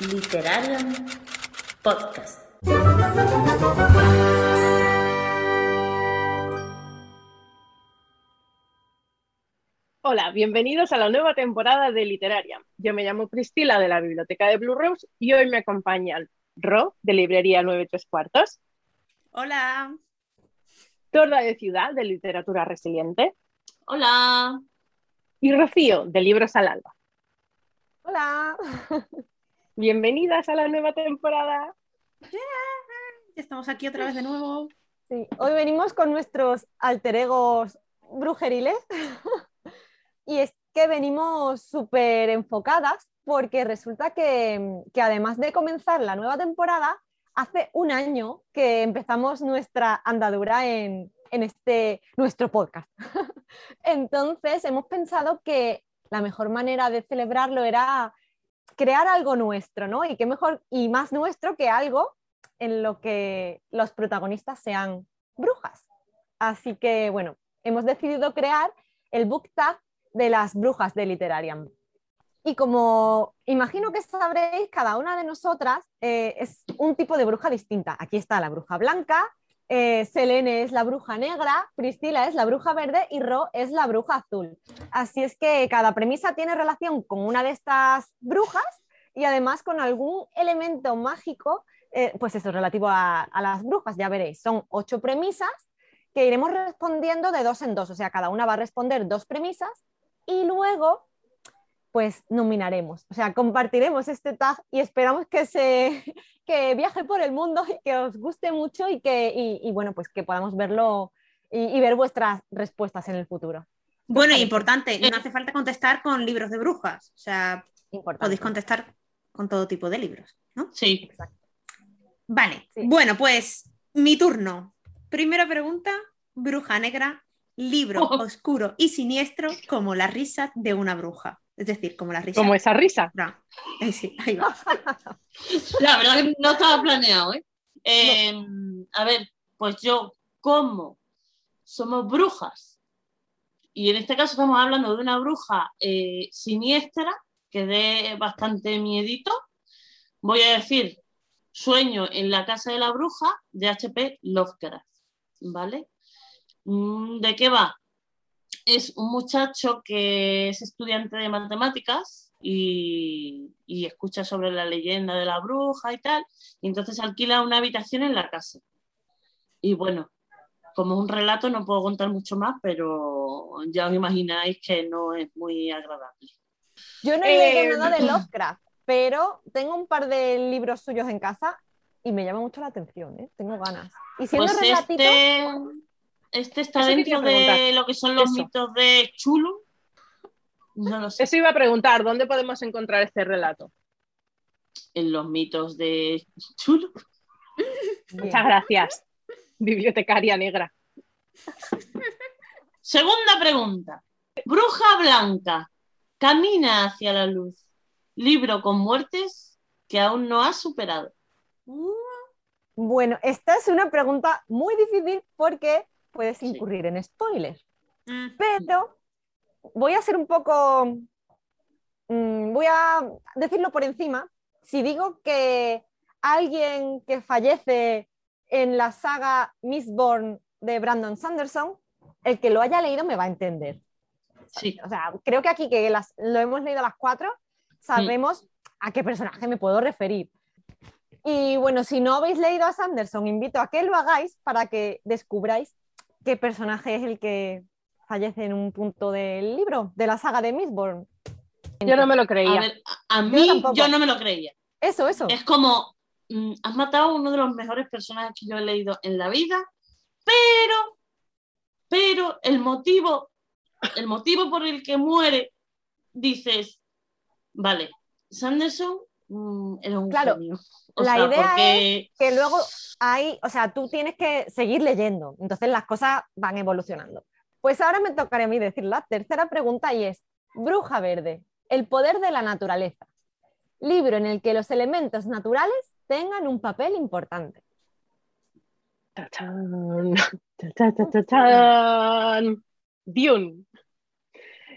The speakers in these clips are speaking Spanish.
Literarium Podcast. Hola, bienvenidos a la nueva temporada de Literaria. Yo me llamo Cristila de la Biblioteca de Blue Rose y hoy me acompañan Ro de Librería 9 3 cuartos, Hola. Torda de Ciudad de Literatura Resiliente Hola. y Rocío de Libros al Alba. Hola. Bienvenidas a la nueva temporada. Estamos aquí otra vez de nuevo. Sí, hoy venimos con nuestros alter egos brujeriles y es que venimos súper enfocadas porque resulta que, que además de comenzar la nueva temporada, hace un año que empezamos nuestra andadura en, en este nuestro podcast. Entonces hemos pensado que la mejor manera de celebrarlo era crear algo nuestro, ¿no? Y qué mejor y más nuestro que algo en lo que los protagonistas sean brujas. Así que, bueno, hemos decidido crear el book tag de las brujas de Literariam. Y como imagino que sabréis, cada una de nosotras eh, es un tipo de bruja distinta. Aquí está la bruja blanca, eh, Selene es la bruja negra, Priscila es la bruja verde y Ro es la bruja azul. Así es que cada premisa tiene relación con una de estas brujas y además con algún elemento mágico, eh, pues eso, relativo a, a las brujas, ya veréis. Son ocho premisas que iremos respondiendo de dos en dos, o sea, cada una va a responder dos premisas y luego pues nominaremos, o sea, compartiremos este tag y esperamos que se que viaje por el mundo y que os guste mucho y que y, y bueno, pues que podamos verlo y, y, ver vuestras respuestas en el futuro. Bueno, y importante, no hace falta contestar con libros de brujas, o sea, Importante. podéis contestar con todo tipo de libros, ¿no? Sí. Exacto. Vale, Sí. bueno, pues mi turno. Primera pregunta, bruja negra, libro Oh. oscuro y siniestro como la risa de una bruja. Es decir, como la risa. Como esa risa. Eh, sí, ahí va. La verdad que no estaba planeado, ¿eh? Eh, A ver, pues yo, como somos brujas, y en este caso estamos hablando de una bruja eh, siniestra, que dé bastante miedito, voy a decir Sueño en la casa de la bruja de H.P. Lovecraft, ¿vale? Mm, ¿De qué va? Es un muchacho que es estudiante de matemáticas y, y escucha sobre la leyenda de la bruja y tal, y entonces alquila una habitación en la casa. Y bueno, como es un relato no puedo contar mucho más, pero ya os imagináis que no es muy agradable. Yo no he Eh, leído nada de Lovecraft, pero tengo un par de libros suyos en casa y me llama mucho la atención, ¿eh? Tengo ganas. Y siendo Pues relatitos, este, este está Eso dentro de lo que son los Eso. mitos de Chulu. No lo sé. Eso iba a preguntar, ¿dónde podemos encontrar este relato? En los mitos de Chulu. bien. Muchas gracias, bibliotecaria negra. Segunda pregunta. Bruja Blanca. Camina hacia la luz. Libro con muertes que aún no has superado. Bueno, esta es una pregunta muy difícil porque puedes Sí. incurrir en spoilers, mm, pero voy a ser un poco, mm, voy a decirlo por encima. Si digo que alguien que fallece en la saga Mistborn de Brandon Sanderson, el que lo haya leído me va a entender. Sí. O sea, creo que aquí que las, lo hemos leído las cuatro, sabemos a qué personaje me puedo referir. Y bueno, si no habéis leído a Sanderson, invito a que lo hagáis para que descubráis qué personaje es el que fallece en un punto del libro, de la saga de Mistborn. Yo no me lo A creía. ver, a, mí yo no me lo creía. Eso, eso. Es como, mm, has matado a uno de los mejores personajes que yo he leído en la vida, pero, pero el motivo, el motivo por el que muere, dices, vale, Sanderson mm, era un Claro, genio. O la sea, idea porque Que luego hay, o sea, tú tienes que seguir leyendo, entonces las cosas van evolucionando. Pues ahora me tocará a mí decir la tercera pregunta y es, Bruja Verde, el poder de la naturaleza. Libro en el que los elementos naturales tengan un papel importante. Tachán, ta, ta, ta, tachán. Dune.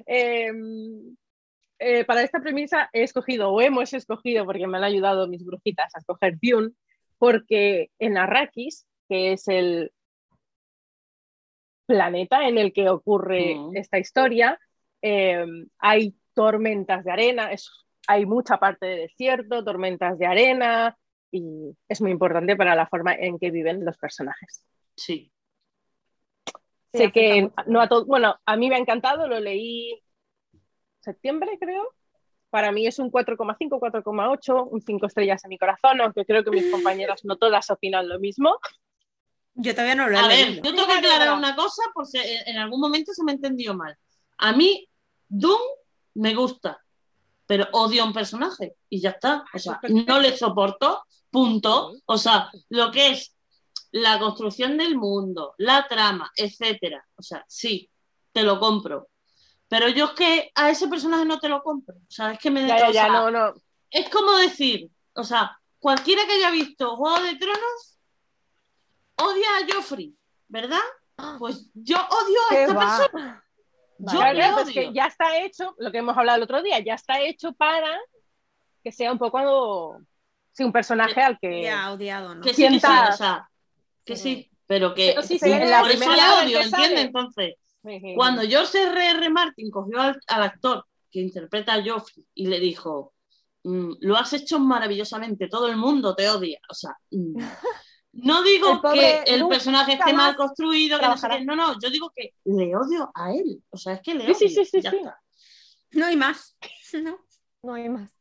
Em, eh, para esta premisa he escogido, o hemos escogido, porque me han ayudado mis brujitas a escoger Dune, porque en Arrakis, que es el planeta en el que ocurre Mm. esta historia, eh, hay tormentas de arena, es- hay mucha parte de desierto, tormentas de arena, y es muy importante para la forma en que viven los personajes. Sí. Sé que no a todo, bueno, a mí me ha encantado, lo leí septiembre, creo. Para mí es un 4,5, 4,8, un 5 estrellas en mi corazón, aunque creo que mis compañeras no todas opinan lo mismo. Yo todavía no lo he A ver, leído. yo tengo que aclarar una cosa por si en algún momento se me entendió mal. A mí, Doom me gusta, pero odio a un personaje y ya está. O sea, no le soporto, punto. O sea, lo que es la construcción del mundo, la trama, etcétera. O sea, sí, te lo compro. Pero yo es que a ese personaje no te lo compro. O sea, es que me Ya, ya, o ya, sea, no, no. es como decir, o sea, cualquiera que haya visto Juego de Tronos odia a Joffrey, ¿verdad? Pues yo odio a ¿Qué esta va? persona. Yo Claro, pues que ya está hecho, lo que hemos hablado el otro día, ya está hecho para que sea un poco sí, un personaje al que Ya odiado, ¿no? Que sí, que sí, sienta- o sea, que sí, pero que Pero sí, sí, por eso primera le odio, que ¿entiendes? Entonces, cuando George R. R. Martin cogió al, al actor que interpreta a Joffrey y le dijo, "Mm, lo has hecho maravillosamente, todo el mundo te odia. O sea, mm, no digo que el personaje esté mal construido, que no, sé qué. no, no, yo digo que le odio a él. O sea, es que le odio. sí, sí, sí, ya sí. está. No hay más. No. No hay más.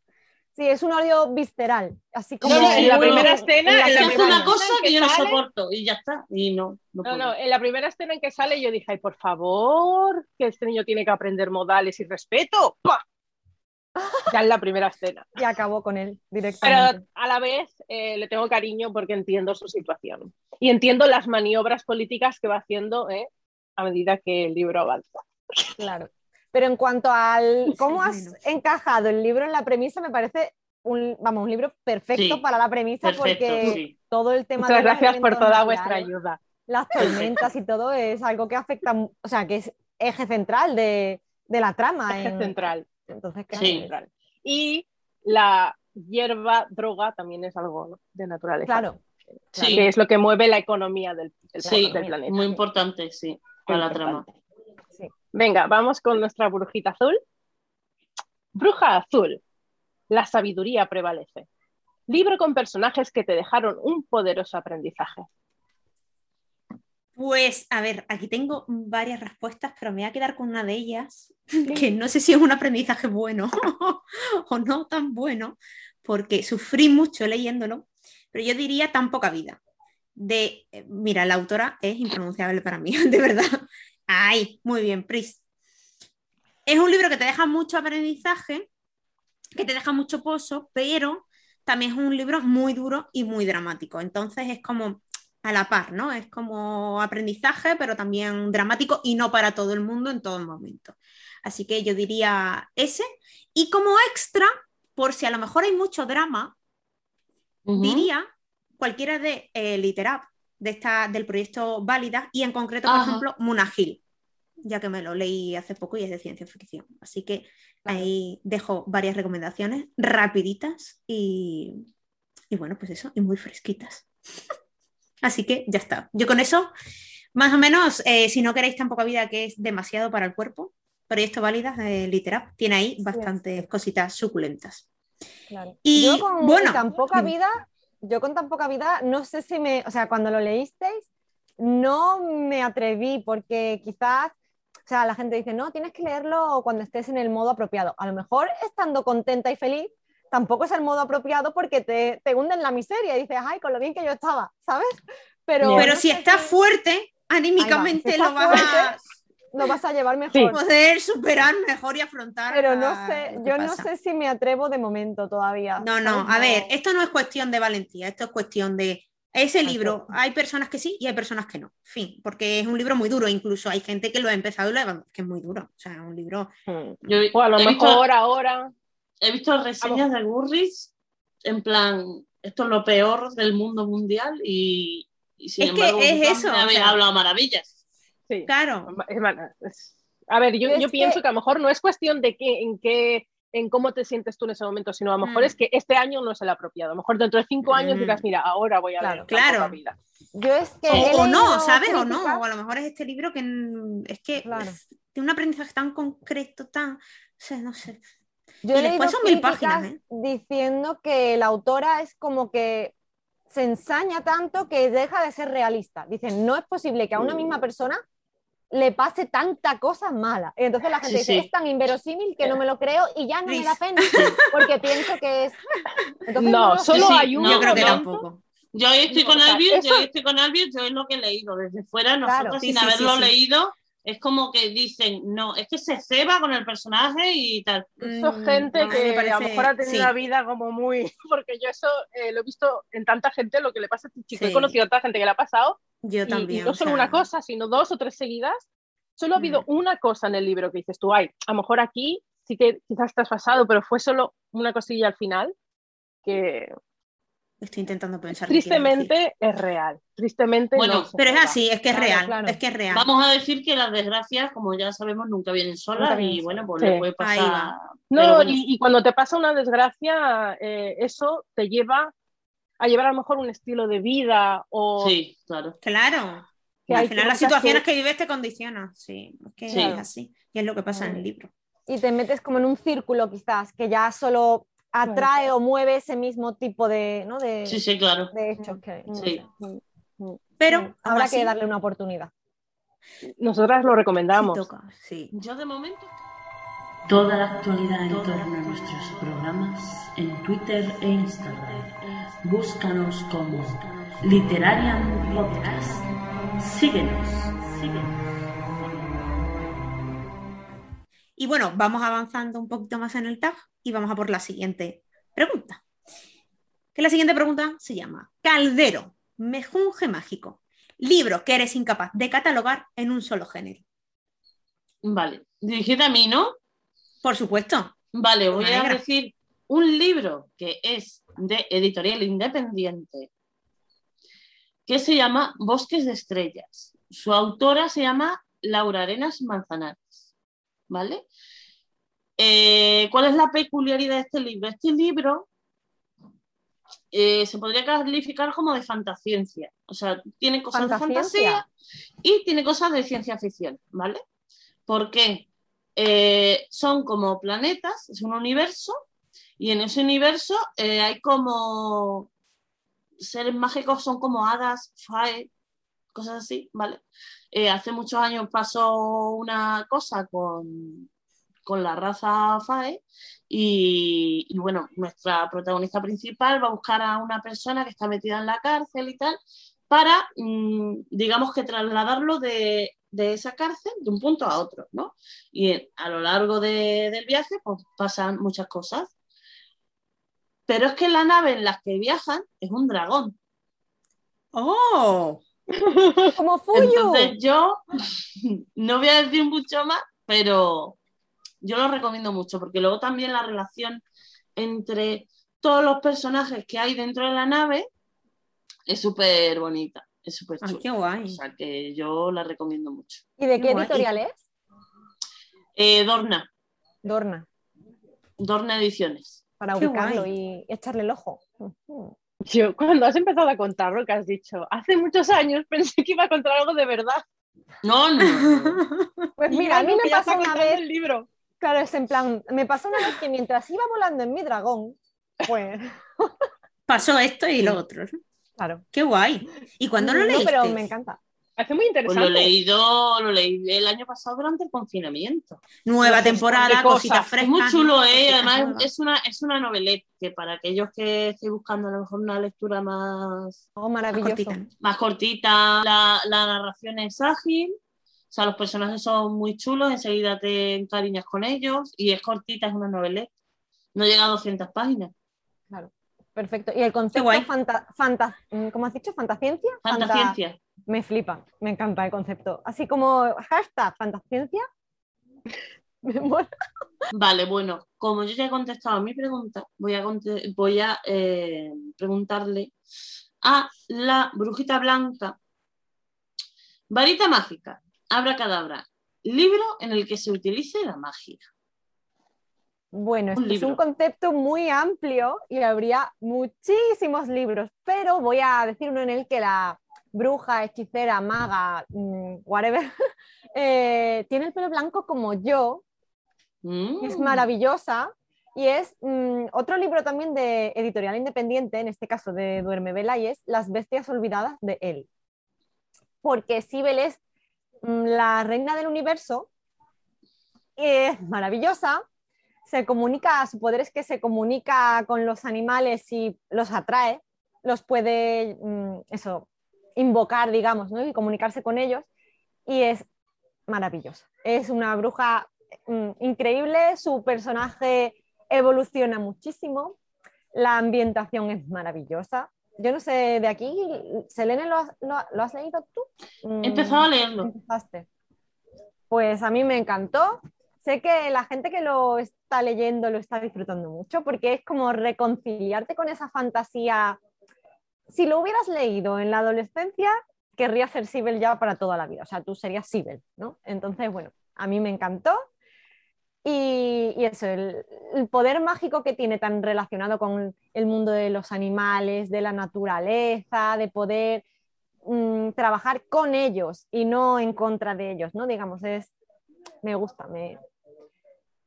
Sí, es un odio visceral, así como No, no, en la primera escena, en la en primera una cosa que yo no sale- soporto y ya está. Y no, no, No, en la primera escena en que sale yo dije, ay, por favor, que este niño tiene que aprender modales y respeto. ¡Pah! Ya en la primera escena. y acabó con él Pero directamente. a la vez eh, le tengo cariño porque entiendo su situación. Y entiendo las maniobras políticas que va haciendo eh, a medida que el libro avanza. Claro. Pero en cuanto al cómo has Menos. encajado el libro en la premisa, me parece un, vamos, un libro perfecto Sí, para la premisa Perfecto, porque sí. todo el tema Muchas gracias por toda vuestra ayuda. las tormentas y todo es algo que afecta, o sea, que es eje central de, de la trama. Eje en- central. Entonces, claro, Sí. central. Y la hierba droga también es algo ¿no? de naturaleza. claro. Sí. Que es lo que mueve la economía del, del- Sí, del planeta. muy importante, sí, para la trama. Venga, vamos con nuestra brujita azul. Bruja azul. La sabiduría prevalece. Libro con personajes que te dejaron un poderoso aprendizaje. Pues, a ver, aquí tengo varias respuestas, pero me voy a quedar con una de ellas, que no sé si es un aprendizaje bueno o no tan bueno, porque sufrí mucho leyéndolo, pero yo diría tan poca vida. De, eh, mira, la autora es impronunciable para mí, de verdad. Ay, muy bien, Pris. Es un libro que te deja mucho aprendizaje, que te deja mucho pozo, pero también es un libro muy duro y muy dramático. Entonces es como a la par, ¿no? Es como aprendizaje, pero también dramático y no para todo el mundo en todo momento. Así que yo diría ese. Y como extra, por si a lo mejor hay mucho drama, diría cualquiera de eh, Literap, de esta, del proyecto Válida, y en concreto, por ejemplo, Munagil, ya que me lo leí hace poco y es de ciencia ficción. Así que ahí dejo varias recomendaciones rapiditas y, y bueno, pues eso, y muy fresquitas. Así que ya está. Yo con eso, más o menos, eh, si no queréis tan poca vida que es demasiado para el cuerpo, proyecto Válida de Literap tiene ahí bastantes cositas suculentas. Claro. Y, yo con bueno, tan poca vida, yo con tan poca vida, no sé si me, o sea, cuando lo leísteis, no me atreví porque quizás, o sea, la gente dice, no, tienes que leerlo cuando estés en el modo apropiado. A lo mejor estando contenta y feliz, tampoco es el modo apropiado porque te, te hunde en la miseria y dices, ay, con lo bien que yo estaba, ¿sabes? Pero, Pero no si estás fuerte, anímicamente si lo vas a lo vas a llevar mejor. poder superar mejor y afrontar. Pero no sé, yo no sé si me atrevo de momento todavía. No, no, a ver, esto no es cuestión de valentía, esto es cuestión de ese libro. Hay personas que sí y hay personas que no. Fin, porque es un libro muy duro. Incluso hay gente que lo ha empezado y lo ha que es muy duro. O sea, un libro. Hmm. Yo O a lo he visto- mejor ahora. He visto reseñas de Gurris en plan, esto es lo peor del mundo mundial y, y sin Es que embargo, es vosotros eso, me o habéis sea- hablado maravillas. Sí. Claro. Es es- A ver, yo, Yo es yo que- pienso que a lo mejor no es cuestión de que, en qué en cómo te sientes tú en ese momento, sino a lo mejor Mm. es que este año no es el apropiado. A lo mejor dentro de cinco años Mm. dirás, mira, ahora voy a Claro, leer claro. la vida. Yo es que. O, no, ¿sabes? O no, o a lo mejor es este libro que mm, es que Claro. es- tiene un aprendizaje tan concreto, tan, o sea, no sé. Yo Y he después leído son mil páginas, ¿eh? diciendo que la autora es como que se ensaña tanto que deja de ser realista. Dicen, no es posible que a una misma persona le pase tanta cosa mala. Y entonces la gente Sí, dice, sí. es tan inverosímil que no me lo creo y ya no me da pena porque pienso que es... Entonces, No, lo solo Sí, hay un no, Yo creo que tampoco. Yo ahí estoy con Albion, yo estoy con Albion, yo es lo que he leído desde fuera, nosotros Claro. sin haberlo sí, sí. leído, es como que dicen, no, es que se ceba con el personaje y tal. Eso Mm, gente no, que a lo parece- mejor ha tenido sí. una vida como muy... Porque yo eso eh, lo he visto en tanta gente, lo que le pasa a este chico. He Sí. conocido a tanta gente que le ha pasado Yo y- también. y, no solo sea, una cosa, sino dos o tres seguidas. Solo ha habido Mm. una cosa en el libro que dices tú, ay, a lo mejor aquí sí que quizás estás pasado, pero fue solo una cosilla al final que Estoy intentando pensar. tristemente es real. Tristemente Bueno, no Pero es así, es que es Claro, real. claro. Es que es real. Vamos a decir que las desgracias, como ya sabemos, nunca vienen solas Nunca vienen y bueno, pues solas. le Sí. puede pasar. No, bueno. y, y cuando te pasa una desgracia, eh, eso te lleva a llevar a lo mejor un estilo de vida o Sí, claro. Claro. que Al final las situaciones que- que... vives te condicionan. Sí, es que Sí. es así. Y es lo que pasa en el libro. Y te metes como en un círculo quizás que ya solo atrae o mueve ese mismo tipo de, ¿no? de, Sí, sí, claro. de hechos que no Sí. Pero habrá que darle una oportunidad. nosotras lo sí recomendamos. toca, sí. Yo de momento. Toda la actualidad en torno a nuestros programas en Twitter e Instagram. Búscanos como Literarian Podcast. Síguenos, síguenos. Y bueno, vamos avanzando un poquito más en el tag y vamos a por la siguiente pregunta. Que la siguiente pregunta se llama Caldero, mejunje mágico. Libro que eres incapaz de catalogar en un solo género. Vale, dirigida a mí, ¿no? Por supuesto. Vale, voy a decir un libro que es de editorial independiente que se llama Bosques de Estrellas. Su autora se llama Laura Arenas Manzanares. ¿Vale? Eh, ¿Cuál es la peculiaridad de este libro? Este libro eh, se podría calificar como de fantasciencia. O sea, tiene cosas de fantasía y tiene cosas de ciencia ficción, ¿vale? ¿Por qué? Eh, son como planetas, es un universo, y en ese universo eh, hay como seres mágicos, son como hadas, fae, cosas así, ¿vale? Eh, hace muchos años pasó una cosa con, con la raza fae, y, bueno, nuestra protagonista principal va a buscar a una persona que está metida en la cárcel y tal, para, mm, digamos que trasladarlo de, de esa cárcel de un punto a otro, ¿no? Y a lo largo de- del viaje pues, pasan muchas cosas. Pero es que la nave en la que viajan es un dragón. ¡Oh! Como Fuyu. Entonces yo no voy a decir mucho más, pero yo lo recomiendo mucho, porque luego también la relación entre todos los personajes que hay dentro de la nave es súper bonita, es súper ¡Ay, chula. qué guay! O sea que yo la recomiendo mucho. ¿Y de Qué qué guay. editorial es? Eh, Dorna, Dorna, Dorna Ediciones. para Qué ubicarlo guay. y echarle el ojo. Yo, cuando has empezado a contar lo que has dicho, hace muchos años pensé que iba a contar algo de verdad. No, no, no. Pues mira, a mí no, me pasó una vez, el libro. claro, es en plan, me pasó una vez que mientras iba volando en mi dragón, pues, Pasó esto y lo otro. ¿no? claro. ¡Qué guay! ¿Y cuándo lo No, leíste? pero me encanta. Hace muy Pues interesante. lo he leído, lo leí el año pasado durante el confinamiento. Nueva Pues, temporada, cositas Es frescas. Es muy chulo. ¿eh? Además es una, es una novelette que para aquellos que estéis buscando a lo mejor una lectura más, Oh, Más cortita, ¿no? más cortita, la, la narración es ágil, o sea, los personajes son muy chulos, enseguida te encariñas con ellos y es cortita, es una novelette. No llega a 200 páginas. Perfecto. Y el concepto fanta, fanta- mm, ¿cómo has dicho? ¿Fantasciencia? Fanta- Fantasciencia. Me flipa, me encanta el concepto. Así como hashtag fantasciencia. Me mola. Vale, bueno, como yo ya he contestado a mi pregunta, voy a, conte- voy a eh, preguntarle a la brujita blanca. Varita mágica, abracadabra, libro en el que se utilice la magia. Bueno, es un concepto muy amplio y habría muchísimos libros, pero voy a decir uno en el que la bruja, hechicera, maga, mm, whatever, eh, tiene el pelo blanco como yo, es Mm. maravillosa. Y es mm, otro libro también de editorial independiente, en este caso de Duerme Vela, y es Las bestias olvidadas de él. Porque Sibel es mm, la reina del universo, es maravillosa, se comunica, su poder es que se comunica con los animales y los atrae, los puede, eso, invocar, digamos, ¿no? y comunicarse con ellos, y es maravillosa. Es una bruja mm, increíble, su personaje evoluciona muchísimo, la ambientación es maravillosa. Yo no sé, de aquí, Selene, ¿lo has, lo- lo has leído tú? He empezado a leerlo. Empezaste. Pues a mí me encantó. Sé que la gente que lo está leyendo lo está disfrutando mucho porque es como reconciliarte con esa fantasía. Si lo hubieras leído en la adolescencia, querrías ser Sibel ya para toda la vida. O sea, tú serías Sibel, ¿no? Entonces, bueno, a mí me encantó. Y, eso, el, el poder mágico que tiene tan relacionado con el mundo de los animales, de la naturaleza, de poder mm, trabajar con ellos y no en contra de ellos, ¿no? Digamos, es, me gusta, me,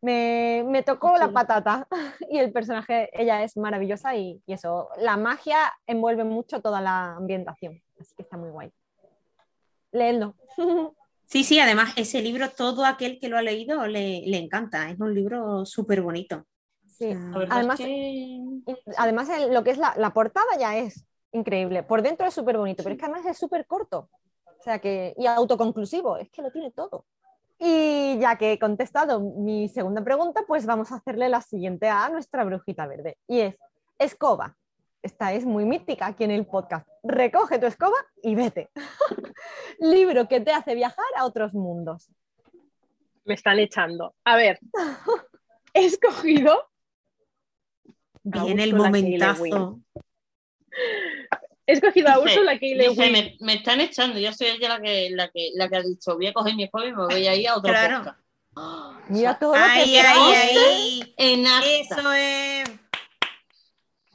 me, me tocó la patata y el personaje, ella es maravillosa y, y eso, la magia envuelve mucho toda la ambientación, así que está muy guay. Leedlo. Sí, sí, además ese libro, todo aquel que lo ha leído le, le encanta. Es un libro súper bonito. Sí. Además, es que... además el- lo que es la, la portada ya es increíble. Por dentro es súper bonito, pero es que además es súper corto. O sea que, y autoconclusivo, es que lo tiene todo. Y ya que he contestado mi segunda pregunta, pues vamos a hacerle la siguiente a nuestra brujita verde. Y es, escoba. Esta es muy mítica aquí en el podcast. Recoge tu escoba y vete. Libro que te hace viajar a otros mundos. Me están echando. A ver, he escogido. Viene el momentazo. He escogido a Dice- Úrsula K. Le Dice, me, me están echando. Yo soy ella la que, la, que, la que ha dicho, voy a coger mi escoba y me voy a ir a otro Claro. podcast. Ah, Mira o sea, todo lo que Ahí, ahí, ahí. Eso es.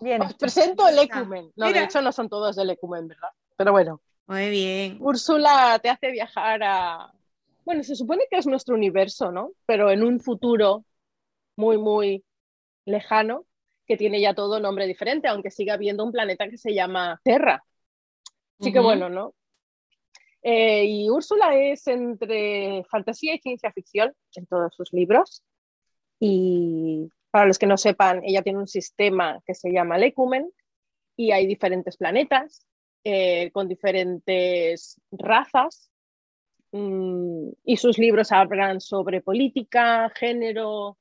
Bien. Os presento el Ecumen. No, de hecho no son todos del Ecumen, ¿verdad? Pero bueno, Muy bien. Úrsula te hace viajar a... Bueno, se supone que es nuestro universo, ¿no? Pero en un futuro muy, muy lejano, que tiene ya todo nombre diferente, aunque siga habiendo un planeta que se llama Terra. Así que bueno, ¿no? Eh, y Úrsula es entre fantasía y ciencia ficción en todos sus libros. Y para los que no sepan, ella tiene un sistema que se llama Lecumen y hay diferentes planetas eh, con diferentes razas. mm, y sus libros hablan sobre política, género.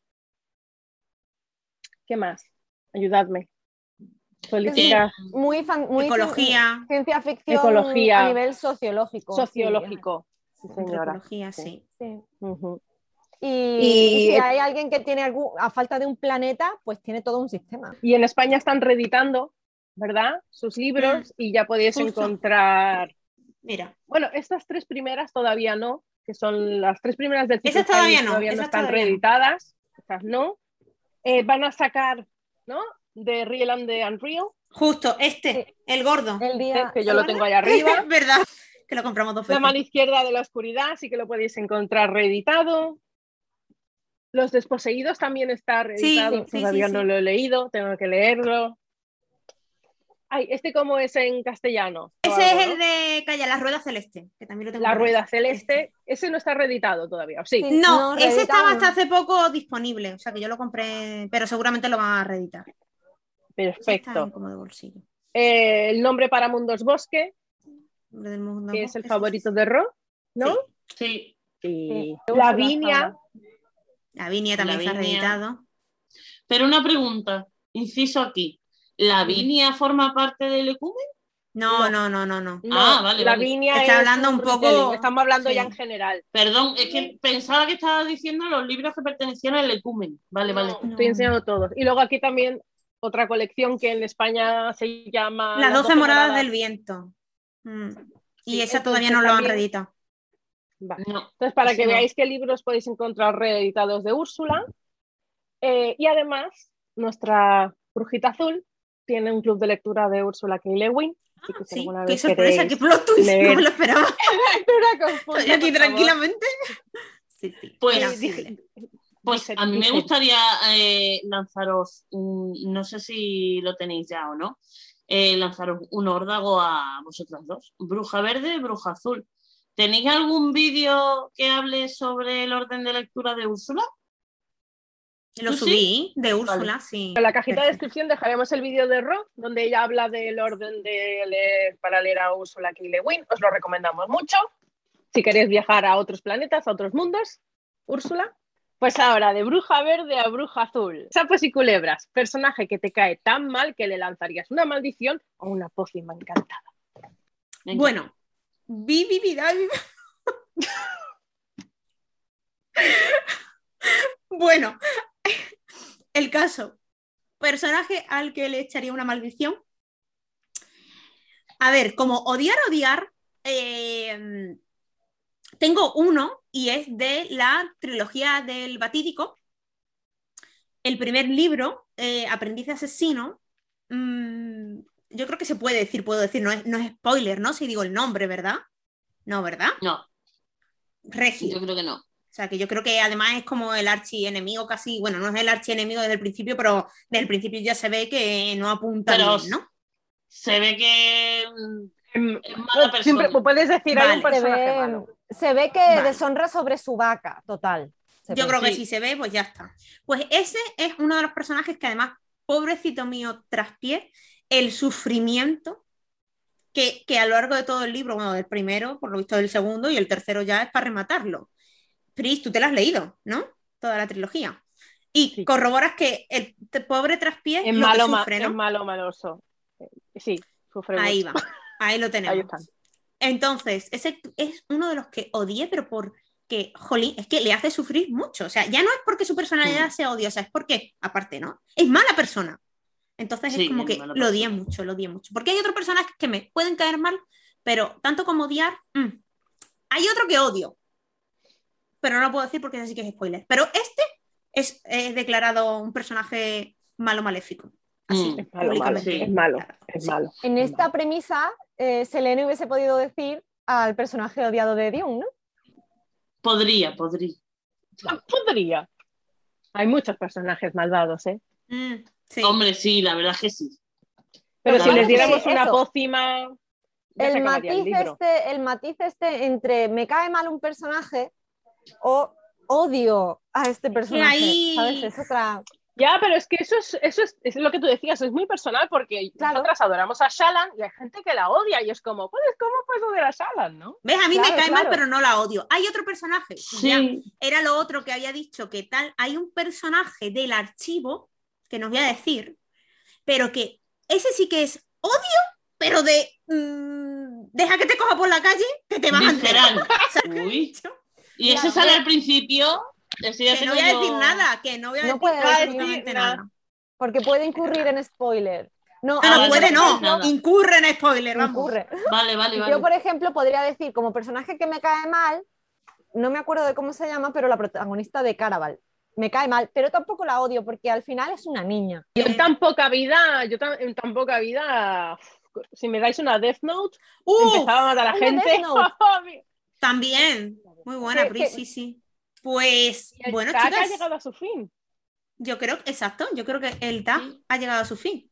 ¿Qué más? Ayudadme. Política Muy, fan- muy Ecología, ciencia ficción Ecología. a nivel sociológico. sí. sociológico. Sí, señora. antropología, sí. Sí. Y, Y- y si hay alguien que tiene algún, a falta de un planeta, pues tiene todo un sistema. Y en España están reeditando, ¿verdad? Sus libros y ya podéis Mm, Justo. encontrar. Mira, Bueno, estas tres primeras todavía no, que son las tres primeras del Esas Ciclo todavía País, no, todavía no esas están todavía no. reeditadas, esas no. Eh, van a sacar, ¿no? De Real and the Unreal, justo este, el gordo. El día, que yo lo tengo ahí arriba. Verdad, que lo compramos dos La veces. mano izquierda de la oscuridad, sí que lo podéis encontrar reeditado. Los desposeídos también está reeditado, sí, sí, todavía sí. no lo he leído, tengo que leerlo. Ay, ¿este cómo es en castellano? Ese algo, es ¿no? el de Calla, la rueda celeste, que también lo tengo. La rueda celeste, ese no está reeditado todavía, ¿o sí? Sí. No, No, ese estaba hasta hace poco disponible, o sea que yo lo compré, pero seguramente lo van a reeditar. Perfecto. como de bolsillo. Eh, el nombre para Mundos Bosque, Nombre del mundo que es el favorito de Ro, ¿no? Sí, Sí. Lavinia, Lavinia también está reeditado. pero una pregunta, inciso aquí. ¿La Vinia forma parte del Ecumen? No, no, no, no, no. no, Ah, vale, vale. Lavinia Está es hablando un poco- Estamos hablando ya en general. Perdón, es que pensaba que estaba diciendo los libros que pertenecían al Ecumen. Vale, vale. No, Estoy enseñando todos. Y luego aquí también otra colección que en España se llama Las 12 moradas del viento. Mm. Y Sí, esa todavía no lo han reeditado. Vale. No. Entonces, para que no. veáis qué libros podéis encontrar reeditados de Úrsula, Eh, y además, nuestra brujita azul tiene un club de lectura de Úrsula K. Lewin. así que si Sí, alguna qué vez sorpresa, qué plot twist, no leer- me lo esperaba. Estoy aquí tranquilamente. Sí, sí. Pues, dije-. Pues a mí me gustaría eh, lanzaros, un, no sé si lo tenéis ya o no, eh, lanzaros un órdago a vosotras dos, bruja verde, bruja azul. ¿Tenéis algún vídeo que hable sobre el orden de lectura de Úrsula? Lo subí de Úrsula, sí. En la cajita de descripción dejaremos el vídeo de Ro, donde ella habla del orden de leer para leer a Ursula K. Os lo recomendamos mucho. Si queréis viajar a otros planetas, a otros mundos, Úrsula. Pues ahora, de bruja verde a bruja azul. Sapos y culebras. Personaje que te cae tan mal que le lanzarías una maldición o una pócima encantada. Venga. Bueno, Vivi Vidal. bueno, el caso. Personaje al que le echaría una maldición. A ver, como odiar, odiar, eh, tengo uno y es de la trilogía del Batídico. El primer libro, eh, Aprendiz Asesino, mm, yo creo que se puede decir, puedo decir, no es, no es spoiler, ¿no? Si digo el nombre, ¿verdad? No, ¿verdad? No, Regio. yo creo que no. O sea, que yo creo que además es como el archienemigo casi, bueno, no es el archienemigo desde el principio, pero desde el principio ya se ve que no apunta Pero bien, ¿no? Se ve que mm, Em, es mala persona. Siempre puedes decir, hay un Vale. Se ve, malo. se ve que Vale. deshonra sobre su vaca, total. Se Yo ve. creo que Sí. si se ve, pues ya está. Pues ese es uno de los personajes que además, pobrecito mío, traspié el sufrimiento que, que a lo largo de todo el libro, bueno, del primero, por lo visto del segundo, y el tercero ya es para rematarlo. Pris, tú te lo has leído, ¿no? Toda la trilogía. Y Sí. corroboras que el pobre traspié Es lo malo, que sufre, es malo, maloso. Eh, Sí, sufre Ahí mucho. va, ahí lo tenemos. Ahí están. Entonces, ese es uno de los que odié, pero porque, jolín, es que le hace sufrir mucho. O sea, ya no es porque su personalidad sea odiosa, es porque, aparte, ¿no? Es mala persona. Entonces Sí, es como es que lo odié mucho, lo odié mucho. Porque hay otros personajes que me pueden caer mal, pero tanto como odiar, mm. hay otro que odio. Pero no lo puedo decir porque ese sí que es spoiler. Pero este es eh, declarado un personaje malo maléfico. Así, Mm. Es malo, malo, públicamente. sí. es malo, Claro, es sí. malo. En es esta malo. premisa, eh, Selene hubiese podido decir al personaje odiado de Dune, ¿no? Podría, podría. Ah, Podría. Hay muchos personajes malvados, ¿eh? Mm, sí. Hombre, sí, la verdad es que sí. Pero si les diéramos una eso. pócima, El matiz, este, el matiz este entre me cae mal un personaje o odio a este personaje. ahí- ¿Sabes? Es otra. Ya, pero es que eso es, eso es, es lo que tú decías, es muy personal porque Claro. nosotras adoramos a Shalan y hay gente que la odia y es como, pues, ¿cómo puedes odiar a Shalan, no? ¿Ves? A mí me Claro, cae mal, pero no la odio. Hay otro personaje. ya, Sí, era lo otro que había dicho, que tal, hay un personaje del archivo, que nos voy a decir, pero que ese sí que es odio, pero de mm, deja que te coja por la calle, que te vas a enterar. Y Claro. sale al principio. Que no voy a decir nada, que no voy a No decir puede decir absolutamente nada. nada. Porque puede incurrir en spoiler. No, No, Ah, no puede, no, nada. incurre en spoiler, vamos. incurre. Vale, vale, vale. Yo, por ejemplo, podría decir, como personaje que me cae mal, no me acuerdo de cómo se llama, pero la protagonista de Caraval. Me cae mal, pero tampoco la odio porque al final es una niña. Yo en tan poca vida, yo tan- en tan poca vida, si me dais una Death Note, ¡Uh! empezaba a matar a la gente. También, muy buena, Que- Pri, que- sí, sí. Pues, el bueno, chicas. ha llegado a su fin. Yo creo, exacto, yo creo que el Sí. ha llegado a su fin.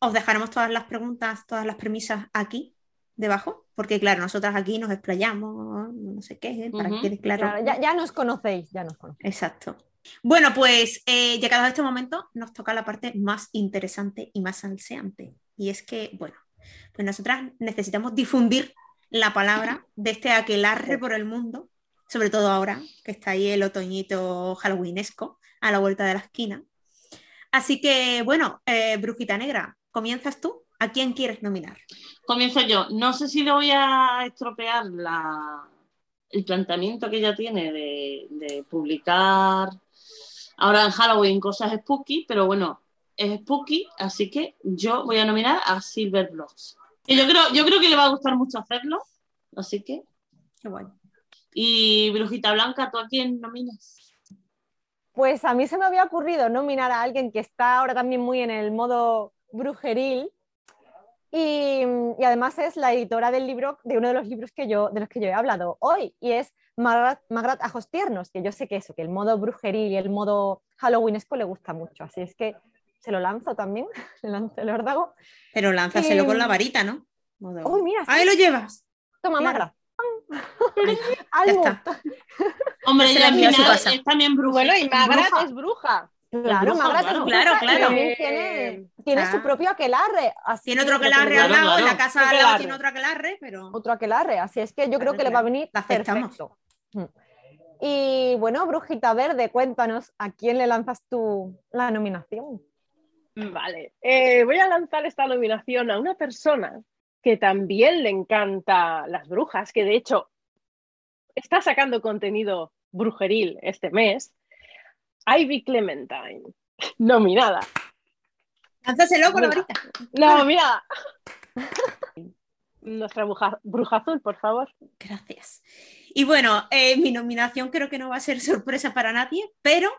Os dejaremos todas las preguntas, todas las premisas aquí debajo, porque claro, nosotras aquí nos explayamos, no sé qué, para Ujú. que quede claro. Claro, ya, ya nos conocéis, ya nos conocéis. Exacto. Bueno, pues eh, llegado a este momento nos toca la parte más interesante y más ansiante. Y es que, bueno, pues nosotras necesitamos difundir la palabra de este aquelarre por el mundo, sobre todo ahora que está ahí el otoñito halloweenesco a la vuelta de la esquina. Así que, bueno, eh, Brujita Negra, ¿comienzas tú? ¿A quién quieres nominar? Comienzo yo. No sé si le voy a estropear la, el planteamiento que ella tiene de, de publicar ahora en Halloween cosas spooky, pero bueno, es spooky, así que yo voy a nominar a Silver Blocks. Y yo creo, yo creo que le va a gustar mucho hacerlo, así que. Qué guay. Y Brujita Blanca, ¿tú a quién nominas? Pues a mí se me había ocurrido nominar a alguien que está ahora también muy en el modo brujeril y, y además es la editora del libro, de uno de los libros que yo, de los que yo he hablado hoy y es Margaret, Margaret Ajos Tiernos, que yo sé que eso, que el modo brujeril y el modo halloweenesco le gusta mucho, así es que se lo lanzo también, le lanzo el órdago. Pero lánzaselo con la varita, ¿no? Modo- Uy, mira, sí, Ahí lo llevas. toma claro. Algo. está. Hombre, Se ella la al envía a su final casa. es también bruja. Bueno, y bruja. es bruja. Claro, bruja, es claro. bruja Claro, claro. también Eh, tiene, tiene su propio aquelarre. así Tiene otro aquelarre al lado, en la casa al lado tiene otro aquelarre, pero otro aquelarre, así es que yo creo Claro, que le va a venir La aceptamos. perfecto. Y bueno, Brujita Verde, cuéntanos, ¿a quién le lanzas tú la nominación? Vale, eh, voy a lanzar esta nominación a una persona que también le encanta las brujas, que de hecho está sacando contenido brujeril este mes. Ivy Clementine, nominada. lánzaselo con varita. Nominada. Nuestra bruja, bruja azul, por favor. Gracias. Y bueno, eh, mi nominación creo que no va a ser sorpresa para nadie, pero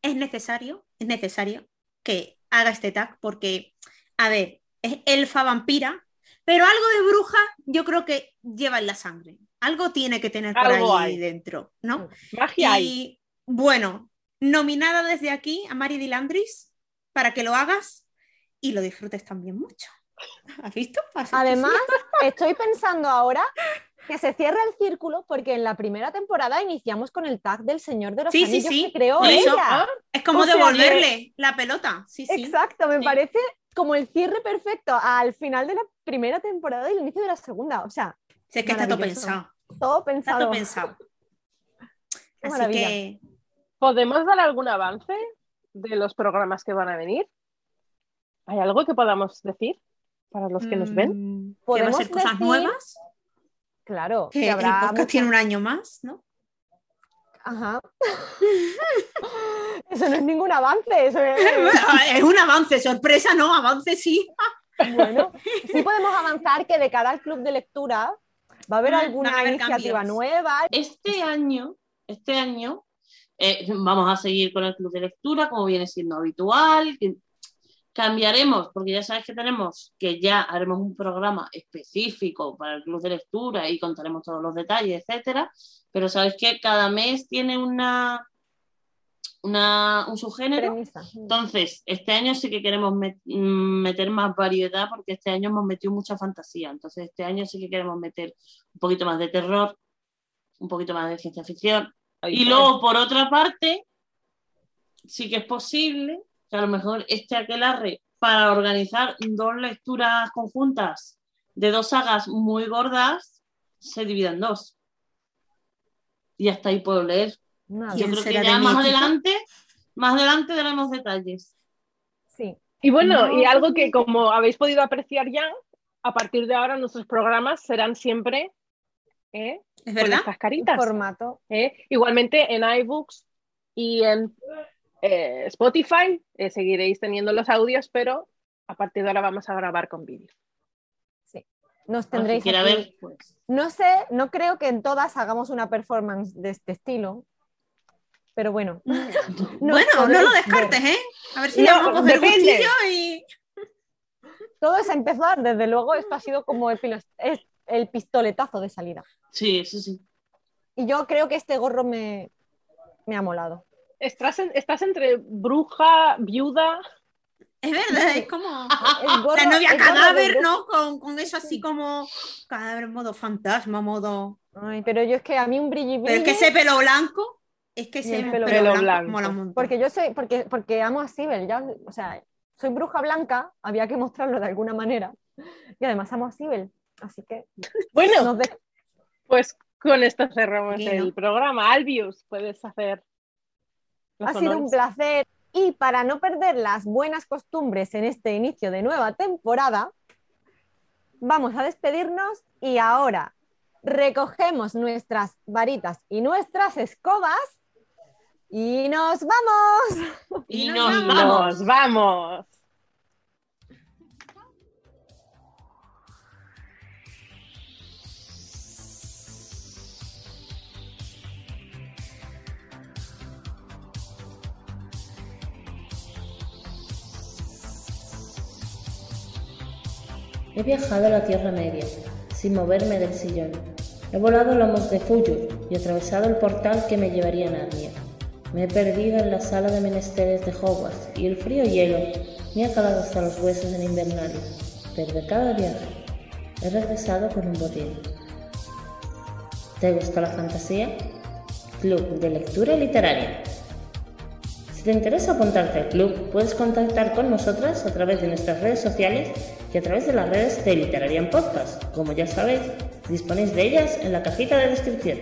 es necesario, es necesario que haga este tag porque, a ver, es elfa vampira, pero algo de bruja yo creo que lleva en la sangre. Algo tiene que tener por Algo ahí hay. dentro, ¿no? Magia hay. Y bueno, nominada desde aquí a Mari Dilandris para que lo hagas y lo disfrutes también mucho. ¿Has visto? Además, sí. estoy pensando ahora que se cierra el círculo porque en la primera temporada iniciamos con el tag del Señor de los Sí, Anillos sí. que creó ella. Ah, es como o sea, devolverle la pelota. Sí, sí. Exacto, me Sí. parece como el cierre perfecto al final de la primera temporada y el inicio de la segunda. O sea, Es que está todo pensado. todo Está pensado. todo pensado. Qué Así maravilla. que ¿Podemos dar algún avance de los programas que van a venir? ¿Hay algo que podamos decir para los que nos ven? mm, Podemos ser cosas decir nuevas. Claro, Que que el habrá podcast mucha- tiene un año más, ¿no? Ajá. Eso no es ningún avance, eso es... es un avance, sorpresa, no, avance sí. Bueno, sí podemos avanzar que de cara al club de lectura va a haber Mm, alguna van a haber iniciativa cambios. nueva. Este año, este año, eh, vamos a seguir con el club de lectura, como viene siendo habitual. Cambiaremos, porque ya sabes que tenemos, que ya haremos un programa específico para el club de lectura y contaremos todos los detalles, etcétera. Pero sabes que cada mes tiene una, una un subgénero. Premisa. Entonces, este año sí que queremos met- mm, meter más variedad porque este año hemos metido mucha fantasía. Entonces, este año sí que queremos meter un poquito más de terror, un poquito más de ciencia ficción. Y luego, por otra parte, sí que es posible que a lo mejor este aquelarre para organizar dos lecturas conjuntas de dos sagas muy gordas se divida en dos. Y hasta ahí puedo leer. Nada, Yo ¿Quién creo que ya más adelante, más adelante daremos detalles. sí. Y bueno, No, y algo que pues- como habéis podido apreciar ya, a partir de ahora nuestros programas serán siempre ¿eh? ¿Es con estas caritas. Formato. ¿eh? Igualmente en iBooks y en eh, Spotify eh, seguiréis teniendo los audios, pero a partir de ahora vamos a grabar con vídeo. Nos Para tendréis ver, pues. No sé, no creo que en todas hagamos una performance de este estilo. Pero bueno. nos bueno, no lo ver. descartes, ¿eh? A ver si No, le vamos a coger depende. gustillo y. Todo es empezar, desde luego, esto ha sido como el, el pistoletazo de salida. Sí, eso sí. Y yo creo que este gorro me, me ha molado. Estás, en- estás entre bruja, viuda. Es verdad, es como. El gorro- La novia el cadáver. ¿no? Con, con eso así como. Cadáver en modo fantasma, modo. Ay, pero yo es que a mí un brilli Pero es que brilli, ese pelo blanco. Es que ese el pelo, pelo blanco, blanco. mola un montón. Porque yo soy, porque, porque amo a Sibel, ya, o sea, soy bruja blanca, había que mostrarlo de alguna manera. Y además amo a Sibel. Así que Bueno, nos de- pues con esto cerramos el programa. Albius, puedes hacer. ha sido un placer. Y para no perder las buenas costumbres en este inicio de nueva temporada, vamos a despedirnos y ahora recogemos nuestras varitas y nuestras escobas y nos vamos. Y, nos, vamos. vamos. He viajado a la Tierra Media, sin moverme del sillón. He volado lomos de Fuyu y atravesado el portal que me llevaría a Narnia. Me he perdido en la sala de menesteres de Hogwarts y el frío hielo me ha calado hasta los huesos en Invernalia. Pero de cada viaje he regresado con un botín. ¿Te gusta la fantasía? Club de Lectura Literaria. Si te interesa apuntarte al club, puedes contactar con nosotras a través de nuestras redes sociales y a través de las redes de Literarian Podcast. Como ya sabéis, disponéis de ellas en la cajita de descripción.